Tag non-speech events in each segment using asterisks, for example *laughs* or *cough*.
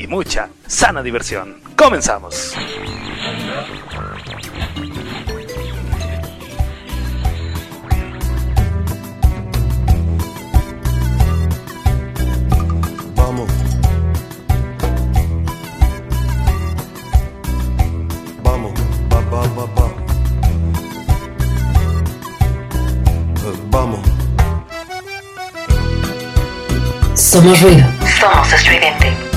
y mucha sana diversión. Comenzamos. Vamos. Vamos, va, va, va, va. Vamos. Somos ruido. Somos estridente.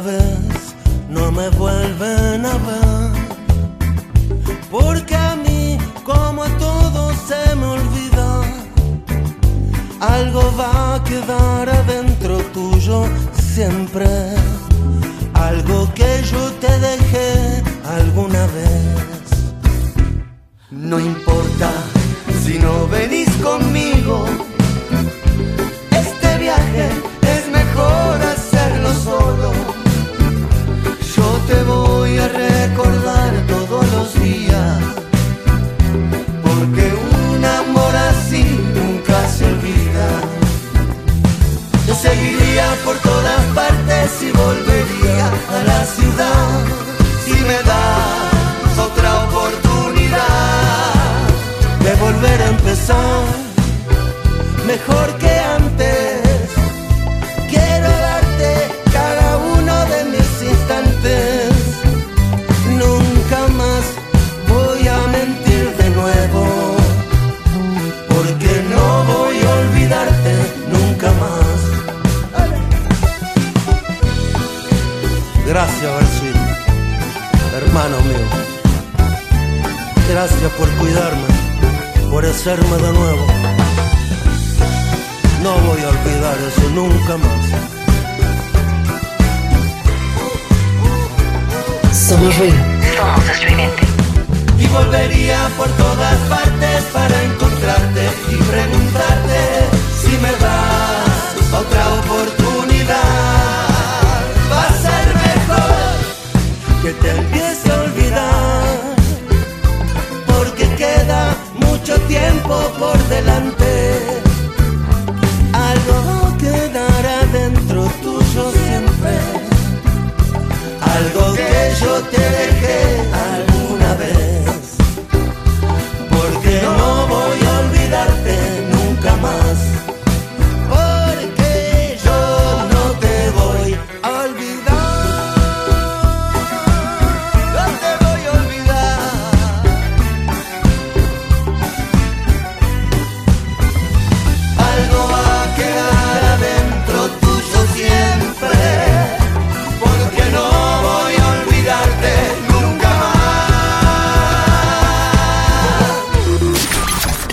Alguna Porque un amor así nunca se olvida. Yo seguiría por todas partes y volvería a la ciudad. Si me das otra oportunidad de volver a empezar, mejor que Gracias por cuidarme, por hacerme de nuevo. No voy a olvidar eso nunca más. Somos ruido. Somos estridente. Y volvería por todas partes para encontrarte y preguntarte si me das otra oportunidad. Va a ser mejor que te tiempo por delante. Algo quedará dentro tuyo siempre. Algo que yo te dejé alguna vez.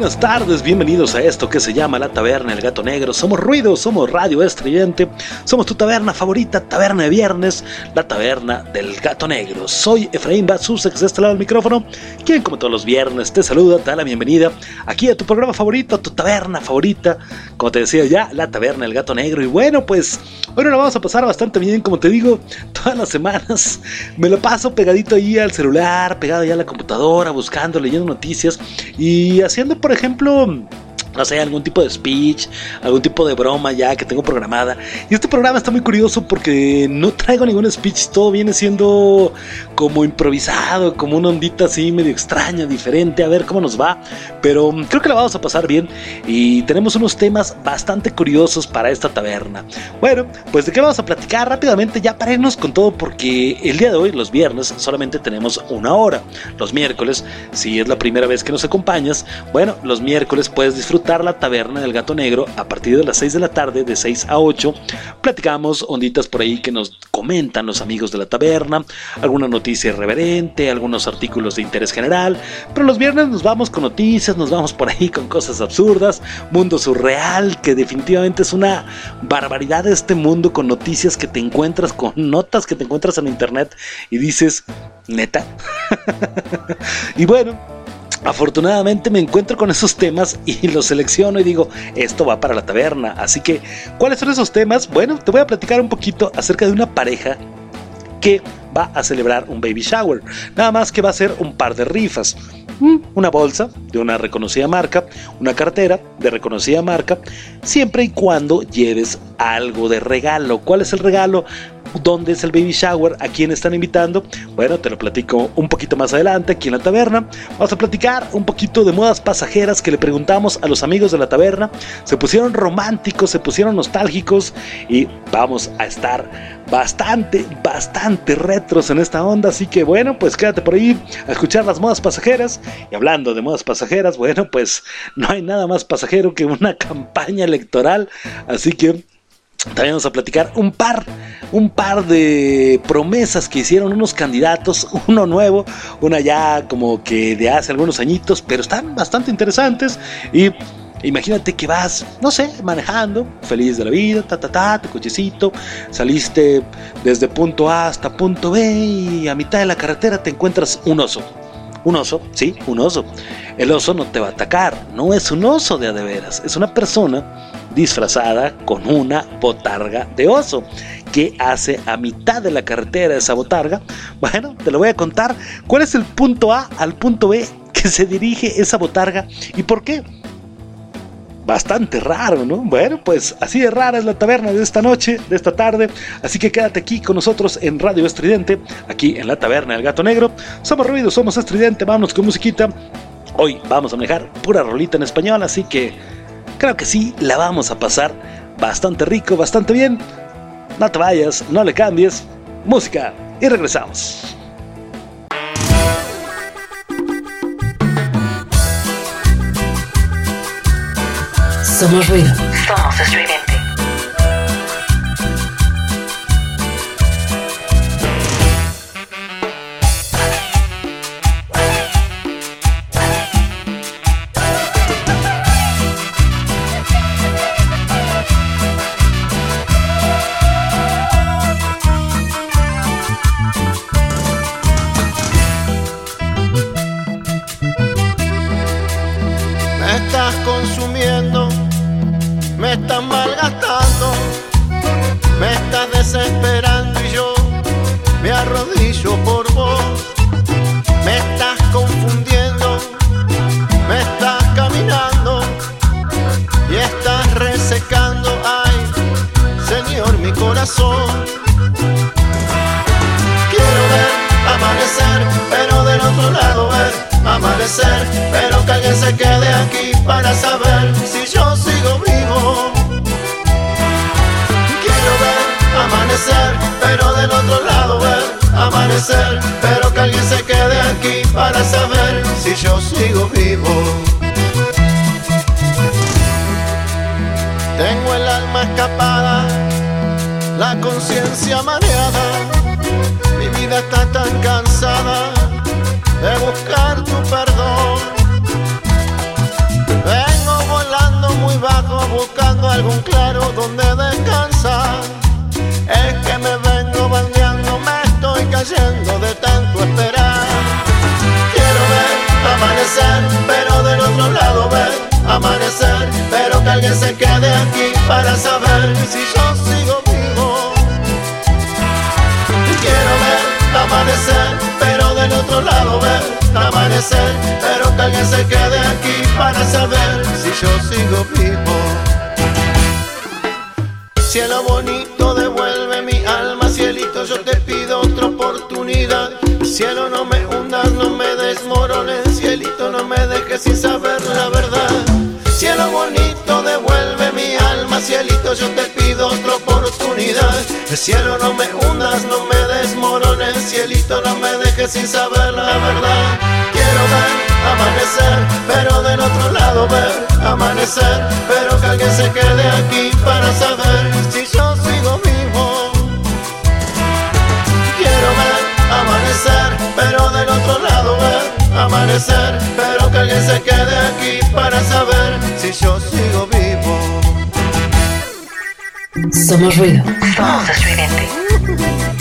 Buenas tardes, bienvenidos a esto que se llama La Taberna El Gato Negro. Somos Ruido, somos Radio Estridente, somos tu taberna favorita, taberna de viernes, la taberna del Gato Negro. Soy Efraín Batsusex de este lado del micrófono, quien como todos los viernes te saluda, te da la bienvenida aquí a tu programa favorito, a tu taberna favorita, como te decía ya, La Taberna El Gato Negro. Y bueno, pues hoy nos la vamos a pasar bastante bien, como te digo, *laughs* todas las semanas me lo paso pegadito ahí al celular, pegado ahí a la computadora, buscando, leyendo noticias y haciendo, por ejemplo, no sé, algún tipo de speech, algún tipo de broma ya que tengo programada. Y este programa está muy curioso porque no traigo ningún speech, todo viene siendo como improvisado, como una ondita así medio extraña, diferente, a ver cómo nos va. Pero creo que la vamos a pasar bien y tenemos unos temas bastante curiosos para esta taberna. Bueno, pues de qué vamos a platicar rápidamente ya para irnos con todo porque el día de hoy, los viernes, solamente tenemos una hora. Los miércoles, si es la primera vez que nos acompañas, bueno, los miércoles puedes disfrutar la taberna del gato negro a partir de las 6 de la tarde, de 6 a 8. Platicamos onditas por ahí que nos comentan los amigos de la taberna, alguna noticia irreverente, algunos artículos de interés general. Pero los viernes nos vamos con noticias, nos vamos por ahí con cosas absurdas, mundo surreal, que definitivamente es una barbaridad este mundo con noticias que te encuentras, con notas que te encuentras en internet y dices, neta. *laughs* y bueno, Afortunadamente me encuentro con esos temas y los selecciono y digo, esto va para la taberna. Así que, ¿cuáles son esos temas? Bueno, te voy a platicar un poquito acerca de una pareja que va a celebrar un baby shower. Nada más que va a ser un par de rifas. Mm, una bolsa de una reconocida marca, una cartera de reconocida marca, siempre y cuando lleves algo de regalo. ¿Cuál es el regalo? Dónde es el baby shower, a quién están invitando. Bueno, te lo platico un poquito más adelante aquí en la taberna. Vamos a platicar un poquito de modas pasajeras que le preguntamos a los amigos de la taberna. Se pusieron románticos, se pusieron nostálgicos y vamos a estar bastante, bastante retros en esta onda. Así que bueno, pues quédate por ahí a escuchar las modas pasajeras. Y hablando de modas pasajeras, bueno, pues no hay nada más pasajero que una *laughs* campaña electoral. Así que también vamos a platicar un par, un par de promesas que hicieron unos candidatos, *laughs* uno nuevo, una ya como que de hace algunos añitos, pero están bastante interesantes y Imagínate que vas, no sé, manejando, feliz de la vida, ta, ta, ta, tu cochecito, saliste desde punto A hasta punto B y a mitad de la carretera te encuentras un oso. Un oso, sí, un oso. El oso no te va a atacar, no es un oso de a de veras, es una persona disfrazada con una botarga de oso. ¿Qué hace a mitad de la carretera esa botarga? Bueno, te lo voy a contar. ¿Cuál es el punto A al punto B que se dirige esa botarga y por qué? Bastante raro, ¿no? Bueno, pues así de rara es la taberna de esta noche, de esta tarde. Así que quédate aquí con nosotros en Radio Estridente, aquí en la taberna del gato negro. Somos ruido, somos estridente, vámonos con musiquita. Hoy vamos a manejar pura rolita en español, así que creo que sí, la vamos a pasar bastante rico, bastante bien. No te vayas, no le cambies. Música y regresamos. Somos ruido. Somos estridente. Sin saber la verdad. Cielo bonito, devuelve mi alma, cielito, yo te pido otra oportunidad. Cielo, no me hundas, no me desmorones, cielito, no me dejes sin saber la verdad. Quiero ver amanecer, pero del otro lado ver amanecer, pero que alguien se quede aquí para saber amanecer, pero que alguien se quede aquí para saber si yo sigo vivo. Somos ruido. Somos estridente.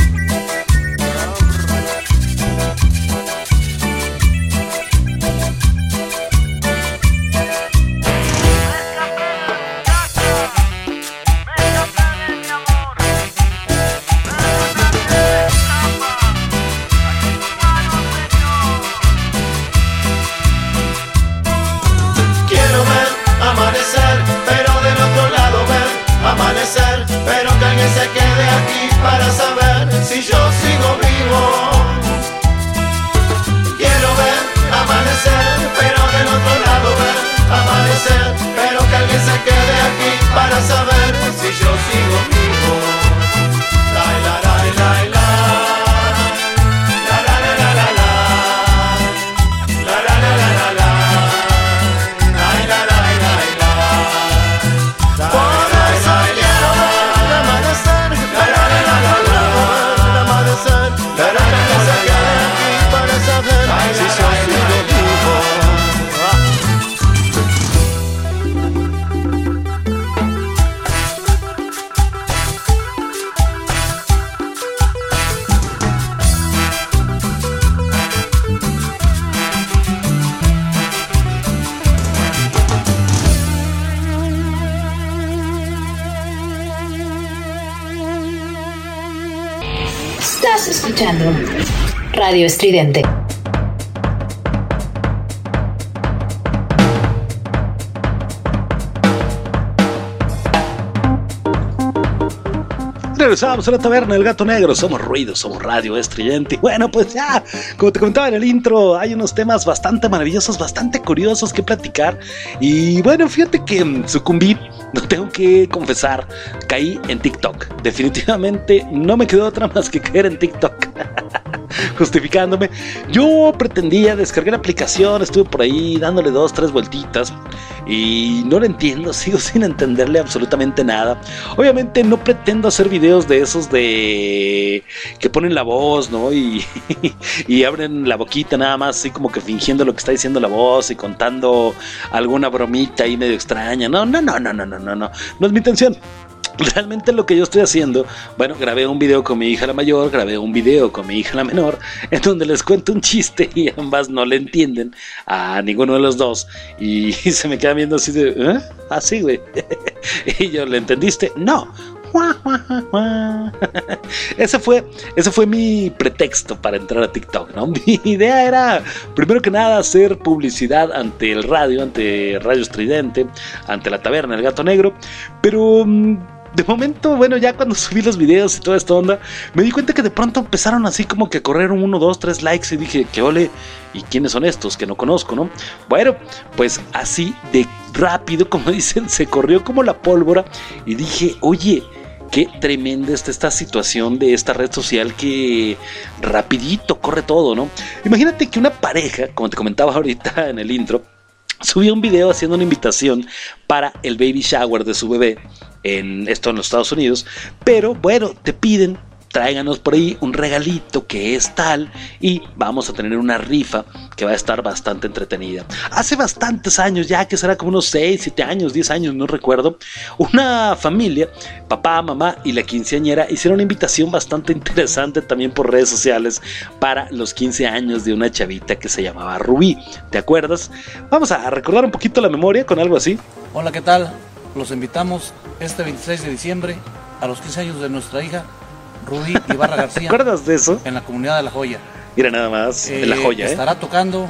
Radio Estridente. Regresamos a la taberna del gato negro. Somos ruido, somos radio estridente. Y bueno, pues ya, como te comentaba en el intro, hay unos temas bastante maravillosos, bastante curiosos que platicar. Y bueno, fíjate que mm, sucumbí, no tengo que confesar, caí en TikTok. Definitivamente no me quedó otra más que caer en TikTok. *laughs* *laughs* justificándome. Yo pretendía, descargar la aplicación, estuve por ahí dándole dos, tres vueltitas y no lo entiendo, *laughs* sigo sin entenderle absolutamente nada. Obviamente no pretendo hacer videos de esos de que ponen la voz, ¿no? Y, *laughs* y abren la boquita nada más, así como que fingiendo lo que está diciendo la voz y contando alguna bromita ahí medio extraña. No, no, no, no, no, no, no, no. No es mi intención. Realmente lo que yo estoy haciendo, bueno, grabé un video con mi hija la mayor, grabé un video con mi hija la menor, *laughs* en donde les cuento un chiste y ambas no le entienden a ninguno de los dos y *laughs* se me quedan viendo así de, ¿eh? Así, güey. *laughs* y yo, ¿le entendiste? No. ese fue ese fue mi pretexto para entrar a TikTok, ¿no? Mi idea era primero que nada hacer publicidad ante el radio, ante Radio Estridente, ante la taberna El Gato Negro, pero mm, de momento, bueno, ya cuando *laughs* subí los videos y toda esta onda, me di cuenta que de pronto empezaron así como que a correr uno, dos, tres likes y dije, que ole, ¿y quiénes son estos? Que no conozco, ¿no? Bueno, pues así de rápido, *laughs* como dicen, se corrió como la pólvora y dije, oye, qué tremenda está esta situación de esta red social que rapidito corre todo, ¿no? Imagínate que una pareja, como te comentaba ahorita en el intro, subió un video haciendo una invitación para el baby shower de su bebé en esto en los Estados Unidos, pero bueno, te piden tráiganos por ahí un regalito que es tal y vamos a tener una rifa que va a estar bastante entretenida. Hace bastantes años, ya que será como unos 6, 7 años, 10 años, no recuerdo, una familia, papá, mamá y la quinceañera hicieron una invitación bastante interesante también por redes sociales para los 15 años de una chavita que se llamaba Rubí. ¿Te acuerdas? Vamos a recordar un poquito la memoria con algo así. Hola, ¿qué tal? Los invitamos este 26 de diciembre a los 15 años de nuestra hija Rubí Ibarra ¿Te *laughs* García acuerdas de eso? en la comunidad de La Joya. Mira nada más, de la Eh, joya, ¿eh? Estará tocando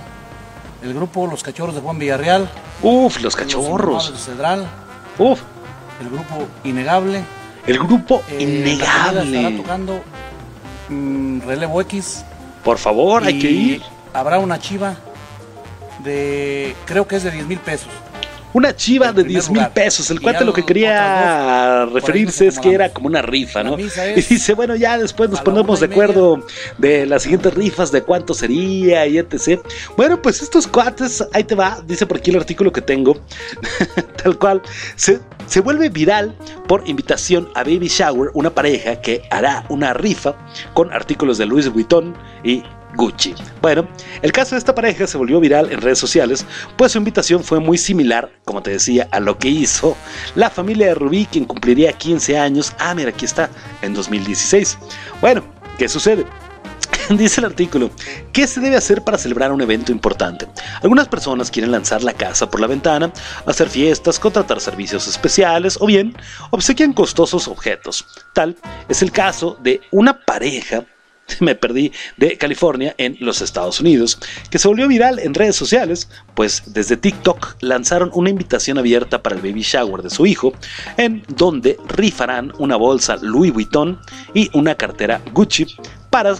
el grupo Los Cachorros de Juan Villarreal. Uf, los Los cachorros. De Cedral, Uf, el grupo Innegable. el grupo eh, la Estará innegable. tocando mm, Relevo X. Por favor, hay que ir. Habrá una chiva de, creo que es de 10 mil pesos. Una chiva de primer 10 mil pesos. El cuate lo que quería dos, referirse es que era como una rifa, ¿no? Y dice, bueno, ya después nos ponemos de acuerdo de las siguientes rifas, de cuánto sería y etc. Bueno, pues estos cuates, ahí te va, dice por aquí el artículo que tengo, *laughs* tal cual, se, se vuelve viral por invitación a Baby Shower, una pareja que hará una rifa con artículos de Louis Vuitton y Gucci. Bueno, el caso de esta pareja se volvió viral en redes sociales, pues su invitación fue muy similar, como te decía, a lo que hizo la familia de Rubí, quien cumpliría 15 años. Ah, mira, aquí está, en 2016. Bueno, ¿qué sucede? *laughs* Dice el artículo, ¿qué se debe hacer para celebrar un evento importante? Algunas personas quieren lanzar la casa por la ventana, hacer fiestas, contratar servicios especiales o bien obsequian costosos objetos. Tal es el caso de una pareja *laughs* me perdí de California en los Estados Unidos, que se volvió viral en redes sociales, pues desde TikTok lanzaron una invitación abierta para el baby shower de su hijo, en donde rifarán una bolsa Louis Vuitton y una cartera Gucci para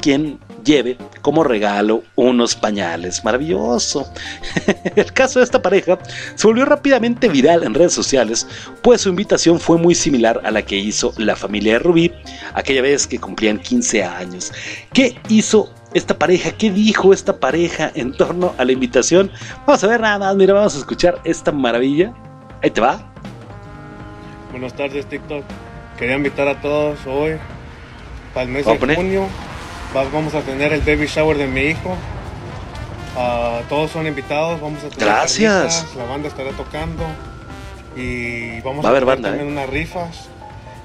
quien lleve como regalo unos pañales. Maravilloso. *laughs* El caso de esta pareja se volvió rápidamente viral en redes sociales, pues su invitación fue muy similar a la que hizo la familia de Rubí aquella vez que cumplían 15 años. ¿Qué hizo esta pareja? ¿Qué dijo esta pareja en torno a la invitación? Vamos a ver nada más, mira, vamos a escuchar esta maravilla. Ahí te va. Buenas tardes TikTok. Quería invitar a todos hoy para el mes de junio. Va- Vamos a tener el baby shower de mi hijo. Ah, todos son invitados. Vamos a tener Gracias. La banda estará tocando y vamos Va a haber tener también ¿eh? unas rifas.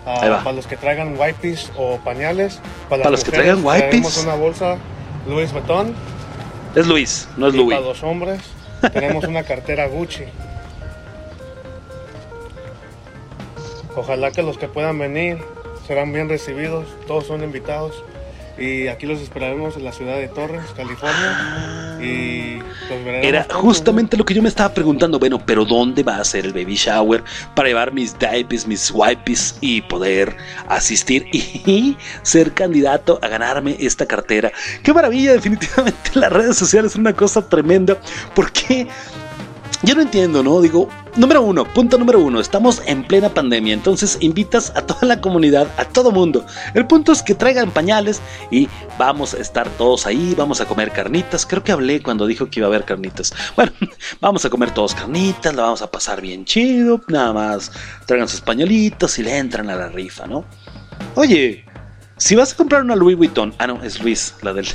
Ah, para los que traigan wipes o pañales. Para, los que traigan wipes. Tenemos una bolsa Louis Vuitton. Es Luis, no es y Louis. para los hombres tenemos una cartera Gucci. Ojalá que los que puedan venir serán bien recibidos, todos son invitados. Y aquí los esperaremos en la ciudad de Torres, California. Y los veremos. Era justamente lo que yo me estaba preguntando, bueno, pero ¿dónde va a ser el baby shower para llevar mis diapers, mis wipes y poder asistir y *laughs* ser candidato a ganarme esta cartera? Qué maravilla, *laughs* definitivamente las redes sociales son una cosa tremenda porque yo no entiendo, ¿no? Digo, número uno, punto número uno, estamos en plena pandemia, entonces invitas a toda la comunidad, a todo mundo. El punto es que traigan pañales y vamos a estar todos ahí, vamos a comer carnitas. Creo que hablé cuando dijo que iba a haber carnitas. *laughs* Bueno, vamos a comer todos carnitas, la vamos a pasar bien chido, nada más traigan sus pañuelitos y le entran a la rifa, ¿no? Oye, si vas a comprar una Louis Vuitton, ah no, es Luis, la del...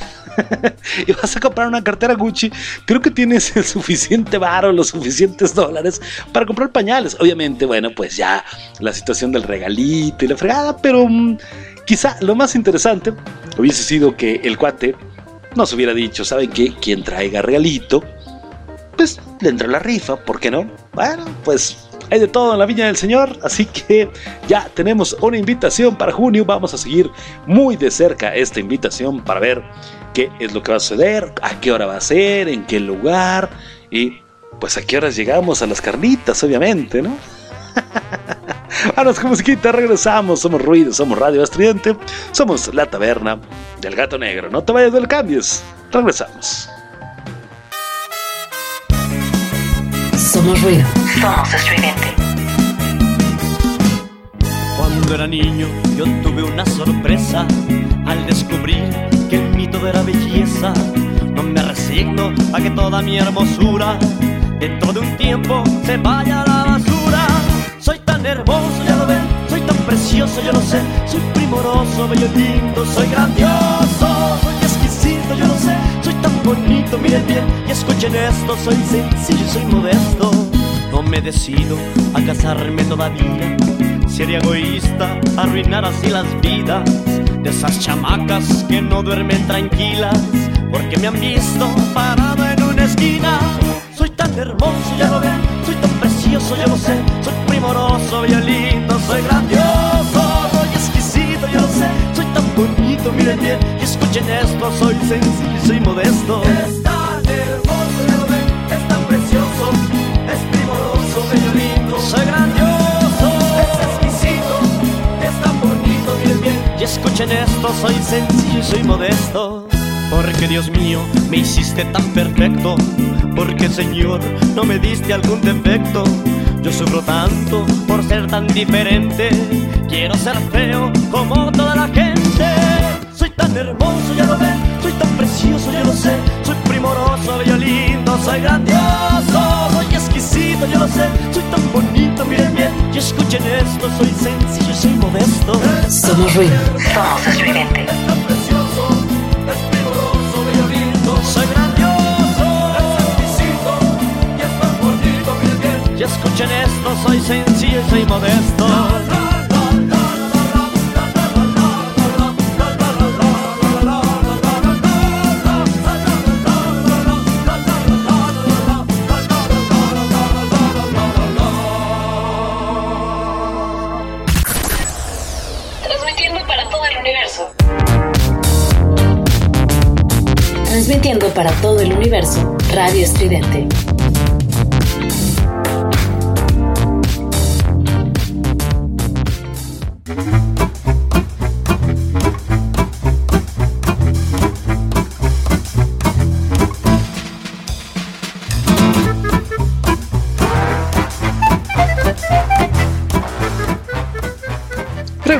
*laughs* y vas a comprar una cartera Gucci, creo que tienes el suficiente varo, los suficientes dólares para comprar pañales. Obviamente, bueno, pues ya la situación del regalito y la fregada, pero mm, quizá lo más interesante hubiese sido que el cuate nos hubiera dicho, ¿saben qué? Quien traiga regalito, pues le entra la rifa, ¿por qué no? Bueno, pues hay de todo en la viña del Señor, así que ya tenemos una invitación para junio. Vamos a seguir muy de cerca esta invitación para ver qué es lo que va a suceder, a qué hora va a ser, en qué lugar y pues a qué horas llegamos a las carnitas, obviamente, ¿no? *laughs* Vamos con musiquita, regresamos. Somos Ruido, somos Radio Estridente, somos La Taberna del Gato Negro. No te vayas del cambies, regresamos. Somos ruido. Somos estridente. Cuando era niño yo tuve una sorpresa al descubrir que el mito de la belleza no me resigno a que toda mi hermosura dentro de un tiempo se vaya a la basura. Soy tan hermoso, ya lo ven, soy tan precioso, yo lo sé, soy primoroso, bello, lindo, soy grandioso, tan bonito, miren bien y escuchen esto, soy sencillo, soy modesto, no me decido a casarme todavía. Sería egoísta arruinar así las vidas de esas chamacas que no duermen tranquilas porque me han visto parado en una esquina. Soy tan hermoso, ya lo ven, soy tan precioso, ya lo sé, soy primoroso, bello, lindo, soy grandioso, soy exquisito, ya lo sé, bonito, miren bien y escuchen esto, soy sencillo y soy modesto. Es tan hermoso, ya lo ven, es tan precioso, es primoroso, bello. Soy grandioso, es exquisito, es tan bonito, miren bien y escuchen esto, soy sencillo y soy modesto. Porque Dios mío, me hiciste tan perfecto, porque Señor, no me diste algún defecto. Yo sufro tanto por ser tan diferente. Quiero ser feo como toda la gente. Tan hermoso, ya lo ven. Soy tan precioso, ya lo sé. Soy primoroso, bello, lindo, soy grandioso. Soy exquisito, yo lo sé. Soy tan bonito, miren bien. Y escuchen esto, soy sencillo, soy modesto. Somos ruido. Somos. Es tan precioso, es primoroso, bello, lindo, soy grandioso. Es exquisito y es tan bonito, miren bien. Y escuchen esto, soy sencillo soy modesto. Transmitiendo para todo el universo. Radio Estridente.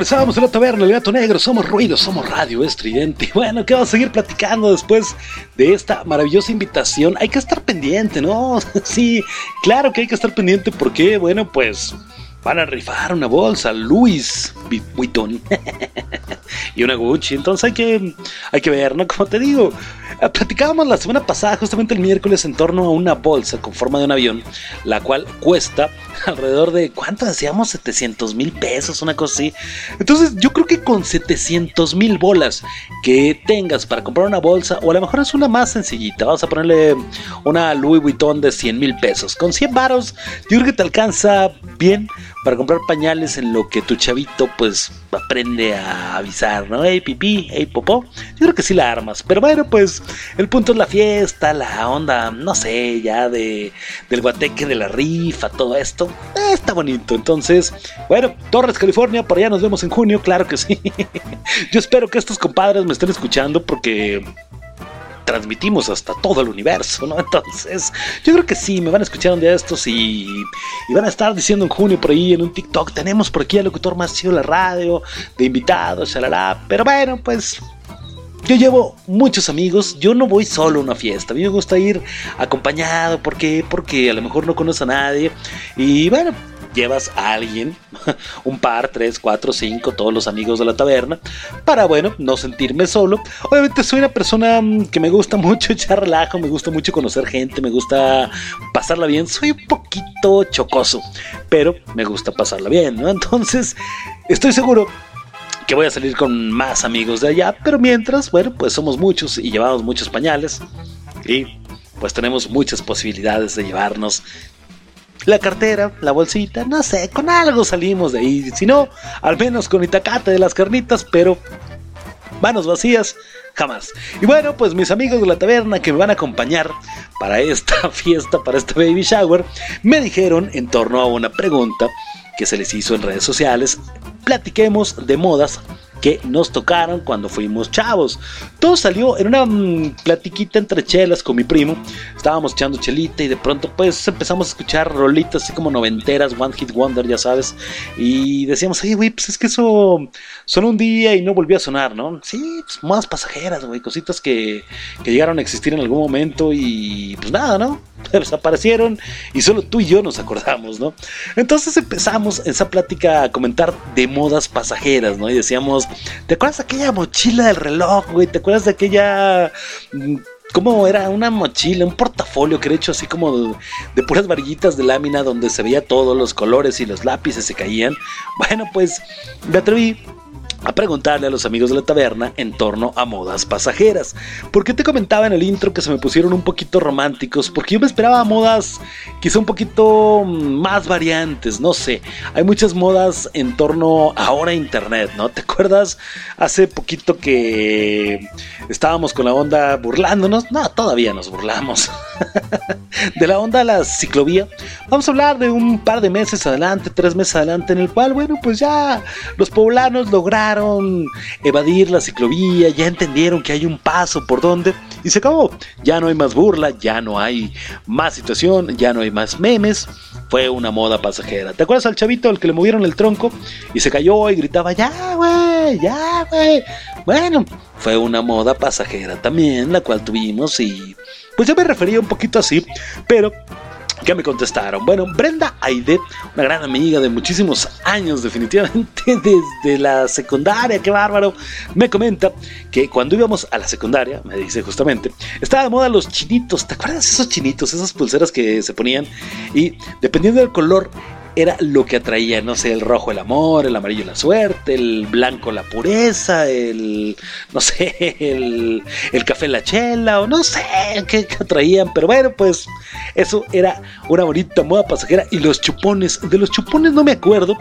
Regresamos a la taberna, el gato negro, somos ruido, somos radio estridente. *laughs* Bueno, ¿qué vamos a seguir platicando después de esta maravillosa invitación? Hay que estar pendiente, ¿no? *laughs* Sí, claro que hay que estar pendiente porque, bueno, pues van a rifar una bolsa Louis Vuitton *laughs* y una Gucci. Entonces hay que, hay que ver, ¿no? Como te digo, platicábamos la semana pasada, justamente el miércoles, en torno a una bolsa con forma de un avión, la cual cuesta *laughs* alrededor de, ¿cuánto decíamos? 700 mil pesos, una cosa así. Entonces yo creo que con 700 mil bolas que tengas para comprar una bolsa, o a lo mejor es una más sencillita, vamos a ponerle una Louis Vuitton de 100 mil pesos. Con 100 varos, yo creo que te alcanza bien para comprar pañales en lo que tu chavito pues aprende a avisar, ¿no? Hey pipí, hey popó. Yo creo que sí la armas. Pero bueno, pues el punto es la fiesta, la onda, no sé, ya de del guateque de la rifa, todo esto. Eh, está bonito. Entonces, bueno, Torres, California, por allá nos vemos en junio, claro que sí. *laughs* Yo espero que estos compadres me estén escuchando porque transmitimos hasta todo el universo, ¿no? *laughs* Entonces, yo creo que sí, me van a escuchar un día de estos y, y van a estar diciendo en junio por ahí en un TikTok, tenemos por aquí al locutor más chido de la radio, de invitados, shalala. Pero bueno, pues yo llevo muchos amigos, yo no voy solo a una fiesta, a mí me gusta ir acompañado, ¿por qué? Porque a lo mejor no conoce a nadie y bueno, llevas a alguien, *laughs* un par, tres, cuatro, cinco, todos los amigos de la taberna, para, bueno, no sentirme solo. Obviamente soy una persona mm, que me gusta *laughs* mucho echar relajo, me gusta mucho conocer gente, me gusta pasarla bien, soy un poquito chocoso, pero me gusta pasarla bien, ¿no? *laughs* Entonces, estoy seguro que voy a salir con más amigos de allá, pero mientras, bueno, pues somos muchos y llevamos muchos pañales y pues tenemos muchas posibilidades de llevarnos la cartera, la bolsita, no sé, con algo salimos de ahí. Si no, al menos con itacate de las carnitas, pero manos vacías, jamás. Y bueno, pues mis amigos de la taberna que me van a acompañar para esta *laughs* fiesta, para este baby shower, me dijeron en torno a una pregunta que se les hizo en redes sociales, platiquemos de modas que nos tocaron cuando fuimos chavos. Todo salió en una mm, platiquita entre chelas con mi primo. Estábamos echando chelita y de pronto pues empezamos a escuchar rolitas así como noventeras, One Hit Wonder, ya sabes. Y decíamos, ay, güey, pues es que eso sonó un día y no volvió a sonar, ¿no? Sí, pues modas pasajeras, güey, cositas que, que llegaron a existir en algún momento y pues nada, ¿no? *laughs* desaparecieron y solo tú y yo nos acordamos, ¿no? Entonces empezamos esa plática a comentar de modas pasajeras, ¿no? Y decíamos, ¿te acuerdas de aquella mochila del reloj, güey? ¿Te acuerdas de aquella... mm, ¿Cómo era? Una mochila, un portafolio que era hecho así como de, puras varillitas de lámina donde se veía todos los colores y los lápices se caían. Bueno, pues me atreví a preguntarle a los amigos de la taberna en torno a modas pasajeras. Porque te comentaba en el intro que se me pusieron un poquito románticos? Porque yo me esperaba modas quizá un poquito más variantes, no sé. Hay muchas modas en torno ahora a internet, ¿no? ¿Te acuerdas hace poquito que estábamos con la onda burlándonos? No, todavía nos burlamos. *laughs* de la onda la ciclovía. Vamos a hablar de un par de meses adelante, tres meses adelante, en el cual, bueno, pues ya los poblanos lograron evadir la ciclovía, ya entendieron que hay un paso por donde y se acabó. Ya no hay más burla, ya no hay más situación, ya no hay más memes. Fue una moda pasajera. ¿Te acuerdas al chavito al que le movieron el tronco y se cayó y gritaba, ya, güey, ya, güey? Bueno, fue una moda pasajera también, la cual tuvimos y pues yo me refería un poquito así, pero ¿Qué me contestaron? Bueno, Brenda Aide, una gran amiga de muchísimos años, definitivamente *laughs* desde la secundaria, qué bárbaro, me comenta que cuando íbamos a la secundaria, me dice justamente, estaba de moda los chinitos, ¿te acuerdas esos chinitos, esas pulseras que se ponían? Y dependiendo del color, era lo que atraía, no sé, el rojo el amor, el amarillo la suerte, el blanco la pureza, el, no sé, *laughs* el, el café la chela, o no sé qué, atraían, pero bueno, pues eso era una bonita moda pasajera. Y los chupones, de los chupones no me acuerdo,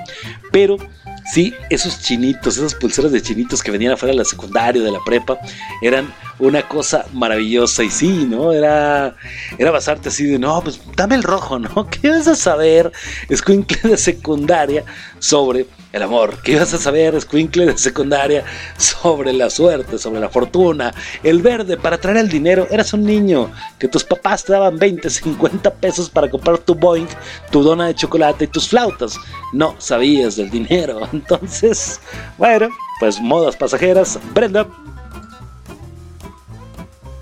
pero Sí, esos chinitos, esas pulseras de chinitos que venían afuera de la secundaria, de la prepa, eran una cosa maravillosa. Y sí, ¿no? Era, era basarte así de, no, pues dame el rojo, ¿no? *laughs* ¿Qué vas a saber, escuincle de secundaria, sobre el amor. ¿Qué ibas a saber, Squinkle de secundaria, sobre la suerte, sobre la fortuna? El verde, para traer el dinero. Eras un niño, que tus papás te daban 20, 50 pesos para comprar tu Boeing, tu dona de chocolate y tus flautas. No sabías del dinero. *laughs* Entonces, bueno, pues modas pasajeras. Brenda.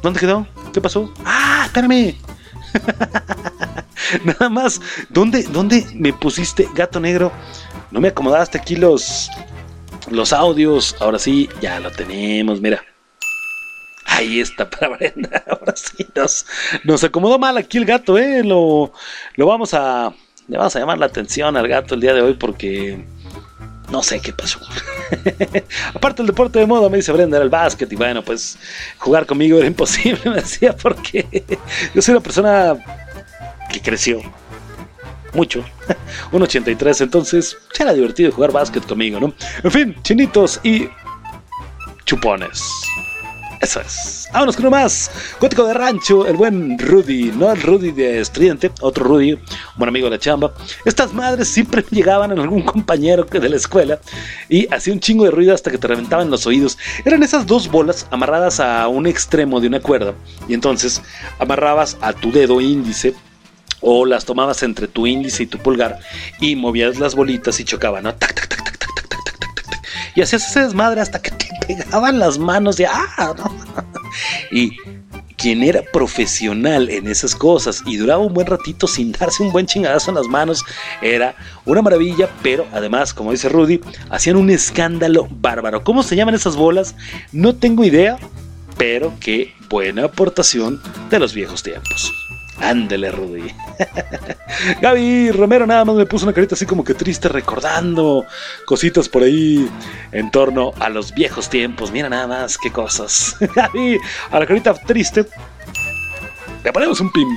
¿Dónde quedó? ¿Qué pasó? Ah, espérame. *laughs* Nada más, ¿dónde, ¿dónde me pusiste gato negro? No me acomodaste aquí los, los audios. Ahora sí, ya lo tenemos, mira. Ahí está para Brenda. *laughs* Ahora sí nos, nos acomodó mal aquí el gato, ¿eh? Lo, lo vamos a... Le vamos a llamar la atención al gato el día de hoy porque... No sé qué pasó. *laughs* Aparte el deporte de moda, me dice Brenda, era el básquet. Y bueno, pues jugar conmigo era imposible, *laughs* me decía, porque yo soy una persona que creció mucho. *laughs* 1.83, entonces será divertido jugar básquet conmigo, ¿no? En fin, chinitos y chupones. Eso es. Vámonos con uno más. Gótico de rancho, el buen Rudy, no el Rudy de Estridente, otro Rudy, buen amigo de la chamba. Estas madres siempre *laughs* llegaban en algún compañero de la escuela y hacía un chingo de ruido hasta que te reventaban los oídos. Eran esas dos bolas amarradas a un extremo de una cuerda y entonces amarrabas a tu dedo índice o las tomabas entre tu índice y tu pulgar y movías las bolitas y chocaban, ¿no? Tac, tac, tac, tac, tac, tac, tac, tac, tac. Y hacías ese desmadre hasta que pegaban las manos y ¡ah! ¿no? *laughs* Y quien era profesional en esas cosas y duraba un buen ratito sin *laughs* darse un buen chingadazo en las manos, era una maravilla, pero además, como dice Rudy, hacían un escándalo bárbaro. ¿Cómo se llaman esas bolas? No tengo idea, pero qué buena aportación de los viejos tiempos. Ándele, Rudy. *laughs* Gaby Romero nada más me puso una carita así como que triste recordando cositas por ahí en torno a los viejos tiempos. Mira nada más qué cosas. *laughs* Gaby, a la carita triste le ponemos un pin.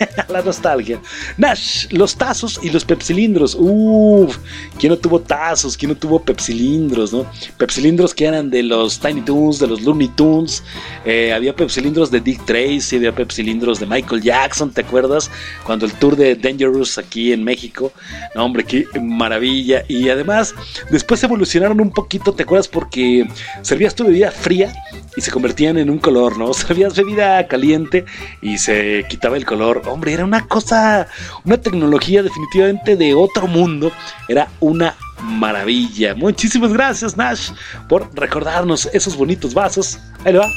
*laughs* la nostalgia. Nash, los tazos y los pepsilindros. Uff, ¿quién no tuvo tazos? ¿Quién no tuvo pepsilindros? ¿no? Pepsilindros que eran de los Tiny Toons, de los Looney Tunes. Eh, había pepsilindros de Dick Tracy, había pepsilindros de Michael Jackson, ¿te acuerdas? Cuando el tour de Dangerous aquí en México. No, hombre, qué maravilla. Y además, después evolucionaron un poquito, ¿te acuerdas? Porque servías tu bebida fría y se convertían en un color, ¿no? *laughs* Servías bebida caliente y se quitaba el color hombre, era una cosa, una tecnología definitivamente de otro mundo. Era una maravilla. Muchísimas gracias, Nash, por recordarnos esos bonitos vasos. Ahí le va.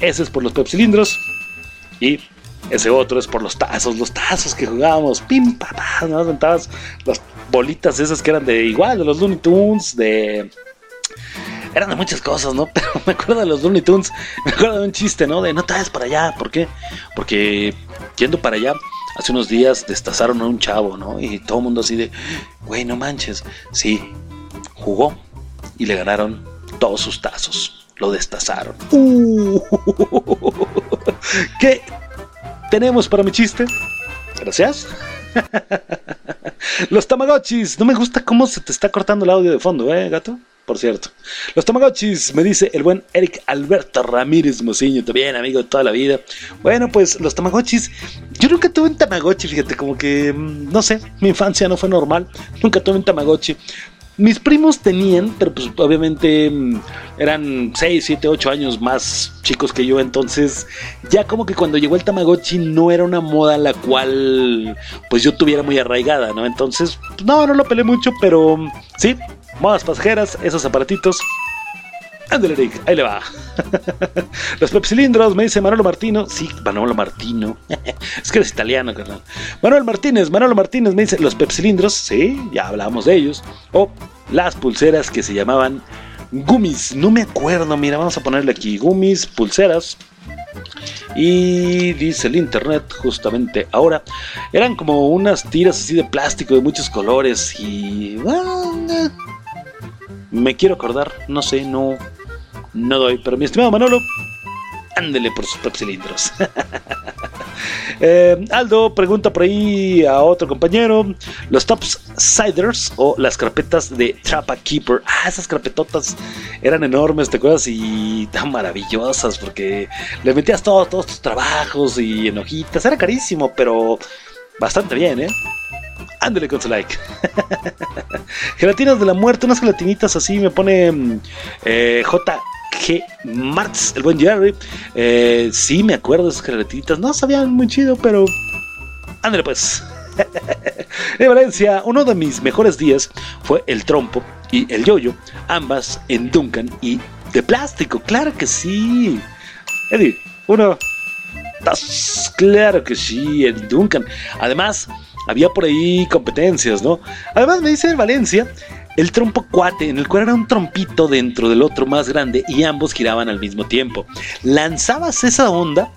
Ese es por los pepsilindros. Y ese otro es por los tazos, los tazos que jugábamos. Pim, papá, ¿no? Sentabas las bolitas esas que eran de igual, de los Looney Tunes, de eran de muchas cosas, ¿no? *laughs* Pero me acuerdo de los Looney Tunes, me acuerdo de un chiste, ¿no? De no te vayas para allá, ¿por qué? Porque yendo para allá, hace unos días destazaron a un chavo, ¿no? Y todo el mundo así de, güey, no manches. Sí, jugó y le ganaron todos sus tazos. Lo destazaron. Uh, *laughs* ¿Qué tenemos para mi chiste? Gracias. *laughs* Los Tamagotchis. No me gusta cómo se te está cortando el audio de fondo, ¿eh, gato? Por cierto. Los Tamagotchis, me dice el buen Eric Alberto Ramírez Mociño, también amigo de toda la vida. Bueno, pues los Tamagotchis, yo nunca tuve un Tamagotchi, fíjate, como que, mm, no sé, mi infancia no fue normal, nunca tuve un Tamagotchi. Mis primos tenían, pero pues obviamente mm, eran 6, 7, 8 años más chicos que yo, entonces ya como que cuando llegó el Tamagotchi no era una moda la cual pues yo tuviera muy arraigada, ¿no? Entonces, no, no lo peleé mucho, pero mm, sí, modas pasajeras, esos aparatitos. Ándale, Rick, ahí le va. *laughs* Los pepsilindros, me dice Manolo Martino. Sí, Manolo Martino. *laughs* es que eres italiano, carnal. Manuel Martínez, Manolo Martínez me dice los pepsilindros. Sí, ya hablábamos de ellos. O las pulseras que se llamaban gummies. No me acuerdo, mira, vamos a ponerle aquí gummies, pulseras. Y dice el internet justamente ahora, eran como unas tiras así de plástico de muchos colores y... me quiero acordar, no sé, no, no doy. Pero mi estimado Manolo, ándele por sus pepsilindros. *laughs* eh, Aldo pregunta por ahí a otro compañero: los Tops Siders o las carpetas de Trappa Keeper. Ah, esas carpetotas eran enormes, ¿te acuerdas? Y tan maravillosas porque le metías todo, todos tus trabajos y en hojitas. Era carísimo, pero bastante bien, ¿eh? Ándele con su like. *laughs* Gelatinas de la muerte, unas gelatinitas así, me pone mm, eh, JG Marx, el buen Jerry. Eh, sí, me acuerdo de esas gelatinitas. No sabían muy chido, pero. Ándale pues. *laughs* en Valencia, uno de mis mejores días fue el trompo y el yoyo, ambas en Duncan y de plástico, claro que sí. Eddie, uno, dos, claro que sí, en Duncan. Además, había por ahí competencias, ¿no? Además me dice en Valencia el trompo cuate, en el cual era un trompito dentro del otro más grande y ambos giraban al mismo tiempo. Lanzabas esa onda,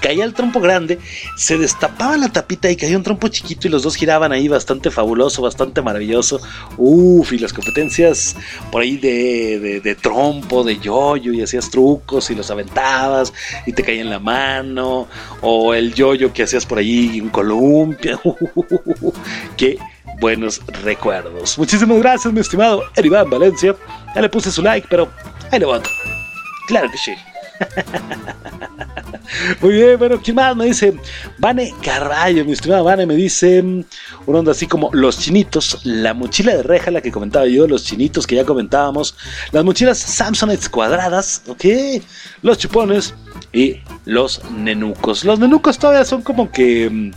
caía el trompo grande, se destapaba la tapita y caía un trompo chiquito y los dos giraban ahí bastante fabuloso, bastante maravilloso. Uf, y las competencias por ahí de, de, trompo, de yoyo, y hacías trucos y los aventabas y te caía en la mano, o el yoyo que hacías por ahí, un columpio. *laughs* Qué buenos recuerdos. Muchísimas gracias, mi estimado Eribán Valencia. Ya le puse su like, pero ahí lo voto. Claro que sí. Muy bien, bueno, ¿quién más me dice? Vane Carballo, mi estimada Vane, me dice un onda así como los chinitos, la mochila de reja, la que comentaba yo, los chinitos que ya comentábamos, las mochilas Samsonite cuadradas, ok, los chupones y los nenucos. Los nenucos todavía son como que mm,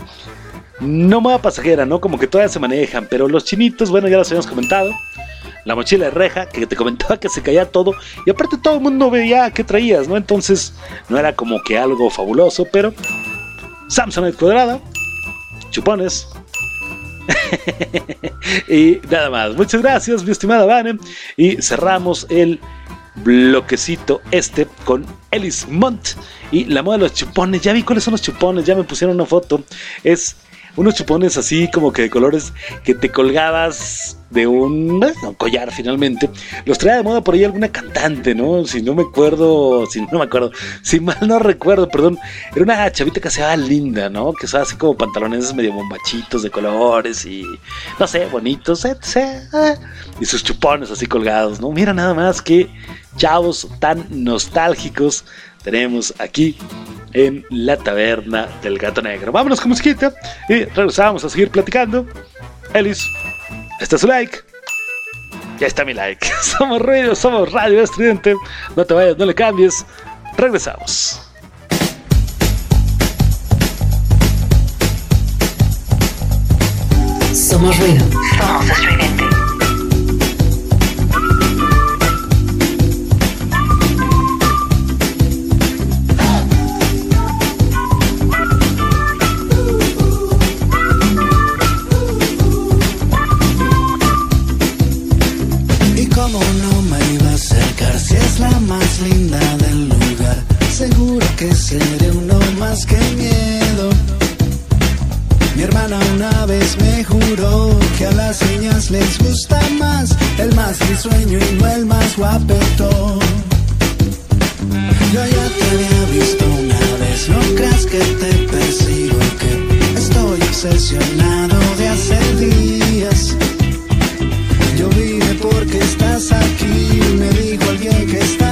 no moda pasajera, ¿no? Como que todavía se manejan, pero los chinitos, bueno, ya los habíamos comentado. La mochila de reja, que te comentaba que se caía todo, y aparte todo el mundo veía qué traías, ¿no? Entonces no era como que algo fabuloso, pero Samsonite cuadrada, chupones, *laughs* y nada más. Muchas gracias, mi estimada Vane. Y cerramos el bloquecito este con Ellis Mont y la moda de los chupones. Ya vi cuáles son los chupones, ya me pusieron una foto. Es unos chupones así como que de colores que te colgabas de un, collar finalmente. Los traía de moda por ahí alguna cantante, ¿no? Si no me acuerdo, si no me acuerdo, si mal no recuerdo, perdón. Era una chavita que se llamaba Linda, ¿no? Que usaba así como pantalones medio bombachitos de colores y, no sé, bonitos, etc. Y sus chupones así colgados, ¿no? Mira nada más que chavos tan nostálgicos tenemos aquí en la taberna del gato negro. Vámonos con musiquita y regresamos a seguir platicando. Elis, este es su like. Ya está mi like. *laughs* Somos ruido, somos radio estridente. No te vayas, no le cambies. Regresamos. Somos ruido. Somos estridente. Que seré uno más que miedo. Mi hermana una vez me juró que a las niñas les gusta más el más risueño y no el más guapetón. Yo ya te había visto una vez, no creas que te persigo y que estoy obsesionado de hace días. Yo vine porque estás aquí tengo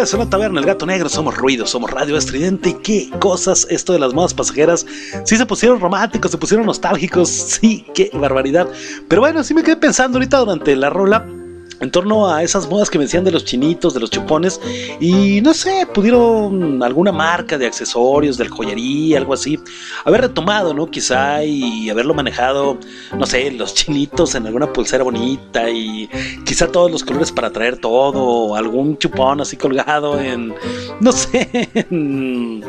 En la taberna El Gato Negro. Somos ruido, somos radio estridente. Y qué cosas esto de las modas pasajeras. Sí se pusieron románticos, se pusieron nostálgicos. Sí, qué barbaridad. Pero bueno, sí me quedé pensando ahorita durante la rola. En torno a esas modas que me decían de los chinitos, de los chupones, y no sé, pudieron alguna marca de accesorios, de joyería, algo así, haber retomado, ¿no? Quizá y haberlo manejado, no sé, los chinitos en alguna pulsera bonita y quizá todos los colores para traer todo, o algún chupón así colgado en, no sé, *laughs* en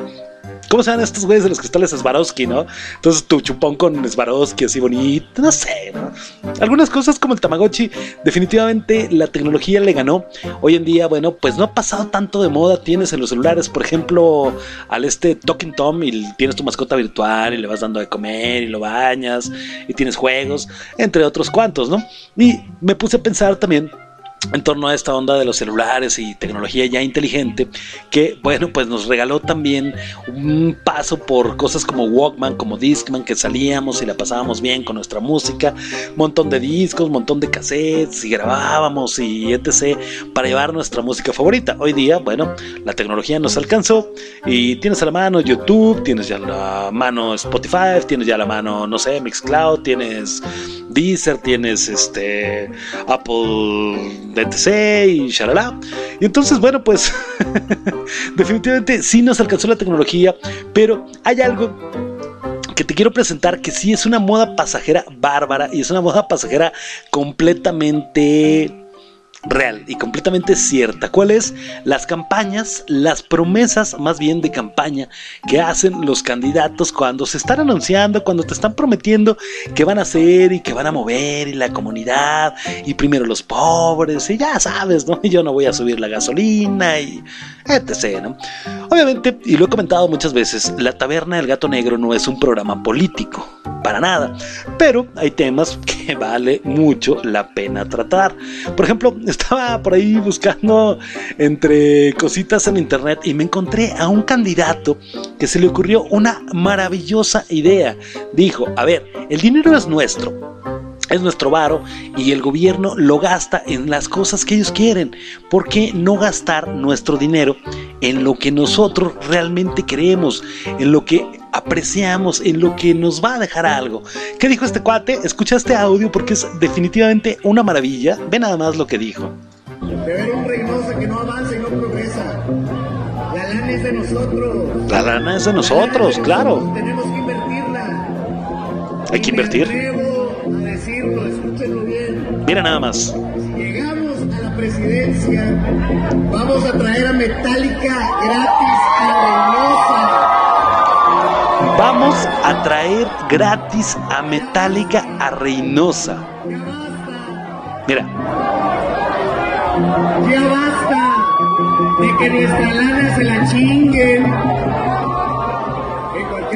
¿Cómo se llaman estos güeyes de los cristales Swarovski, no? Entonces tu chupón con Swarovski así bonito, no sé, ¿no? Algunas cosas como el Tamagotchi, definitivamente la tecnología le ganó. Hoy en día, bueno, pues no ha pasado tanto de moda. Tienes en los celulares, por ejemplo, al este Talking Tom y tienes tu mascota virtual y le vas dando de comer y lo bañas y tienes juegos, entre otros cuantos, ¿no? Y me puse a pensar también en torno a esta onda de los celulares y tecnología ya inteligente, que bueno, pues nos regaló también un paso por cosas como Walkman, como Discman, que salíamos y la pasábamos bien con nuestra música, montón de discos, montón de cassettes y grabábamos y etc. para llevar nuestra música favorita. Hoy día, bueno, la tecnología nos alcanzó y tienes a la mano YouTube, tienes ya a la mano Spotify, tienes ya a la mano, no sé, Mixcloud, tienes Deezer, tienes este Apple DTC y shalala. Y entonces, bueno, pues *laughs* definitivamente sí nos alcanzó la tecnología, pero hay algo que te quiero presentar que sí es una moda pasajera bárbara y es una moda pasajera completamente real y completamente cierta. ¿Cuáles? Las campañas, las promesas más bien de campaña que hacen los candidatos cuando se están anunciando, cuando te están prometiendo que van a hacer y que van a mover y la comunidad y primero los pobres y ya sabes, ¿no? *laughs* Yo no voy a subir la gasolina y etc. Obviamente, y lo he comentado muchas veces, La Taberna del Gato Negro no es un programa político, para nada, pero hay temas *laughs* que vale mucho la pena tratar. Por ejemplo, estaba por ahí buscando entre cositas en internet y me encontré a un candidato que se le ocurrió una maravillosa idea. Dijo, a ver, el dinero es nuestro. es nuestro varo y el gobierno lo gasta en las cosas que ellos quieren. ¿Por qué no gastar nuestro dinero en lo que nosotros realmente queremos, en lo que apreciamos, en lo que nos va a dejar algo? ¿Qué dijo este cuate? Escucha este audio porque es definitivamente una maravilla. Ve nada más lo que dijo. De ver un Reynosa que no avanza y no progresa. La lana es de nosotros. La lana es de nosotros, claro. Tenemos que invertirla. Hay que invertir. Me a decirlo, escúchenlo bien. Mira nada más. Si llegamos a la presidencia, vamos a traer a Metallica gratis a Reynosa. Vamos a traer gratis a Metallica a Reynosa. Mira, Ya basta de que nuestra lana se la chinguen.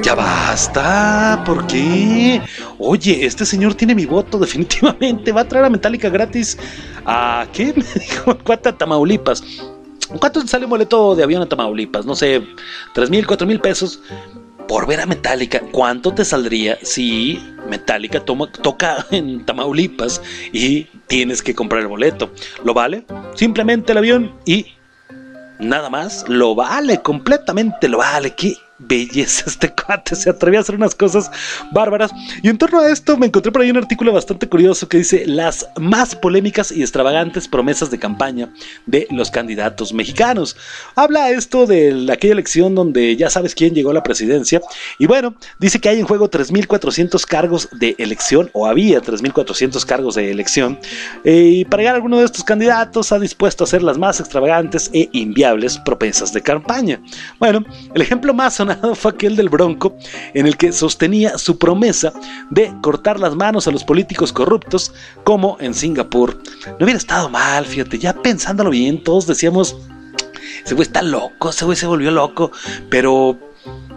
Ya basta. ¿Por qué? Oye, este señor tiene mi voto, *laughs* definitivamente. Va a traer a Metallica gratis a. ¿Qué? *laughs* Me dijo, ¿cuánto a Tamaulipas? ¿Cuánto sale un boleto de avión a Tamaulipas? No sé, tres mil, cuatro mil pesos por ver a Metallica. ¿Cuánto te saldría si Metallica toma- toca en Tamaulipas y tienes que comprar el boleto? ¿Lo vale? Simplemente el avión y nada más. Lo vale, completamente lo vale. Qué belleza *laughs* este cuate. Se atrevió a hacer unas cosas bárbaras. Y en torno a esto me encontré por ahí un artículo bastante curioso que dice las más polémicas y extravagantes promesas de campaña de los candidatos mexicanos. Habla esto de aquella elección donde ya sabes quién llegó a la presidencia. Y bueno, dice que hay en juego 3.400 cargos de elección, o había 3.400 cargos de elección. Eh, y para llegar a alguno de estos candidatos ha dispuesto a hacer las más extravagantes e inviables promesas de campaña. Bueno, el ejemplo más sonado fue aquel del Bronco, en el que sostenía su promesa de cortar las manos a los políticos corruptos, como en Singapur. No hubiera estado mal, fíjate, ya pensándolo bien, todos decíamos, ese güey está loco, ese güey se volvió loco, pero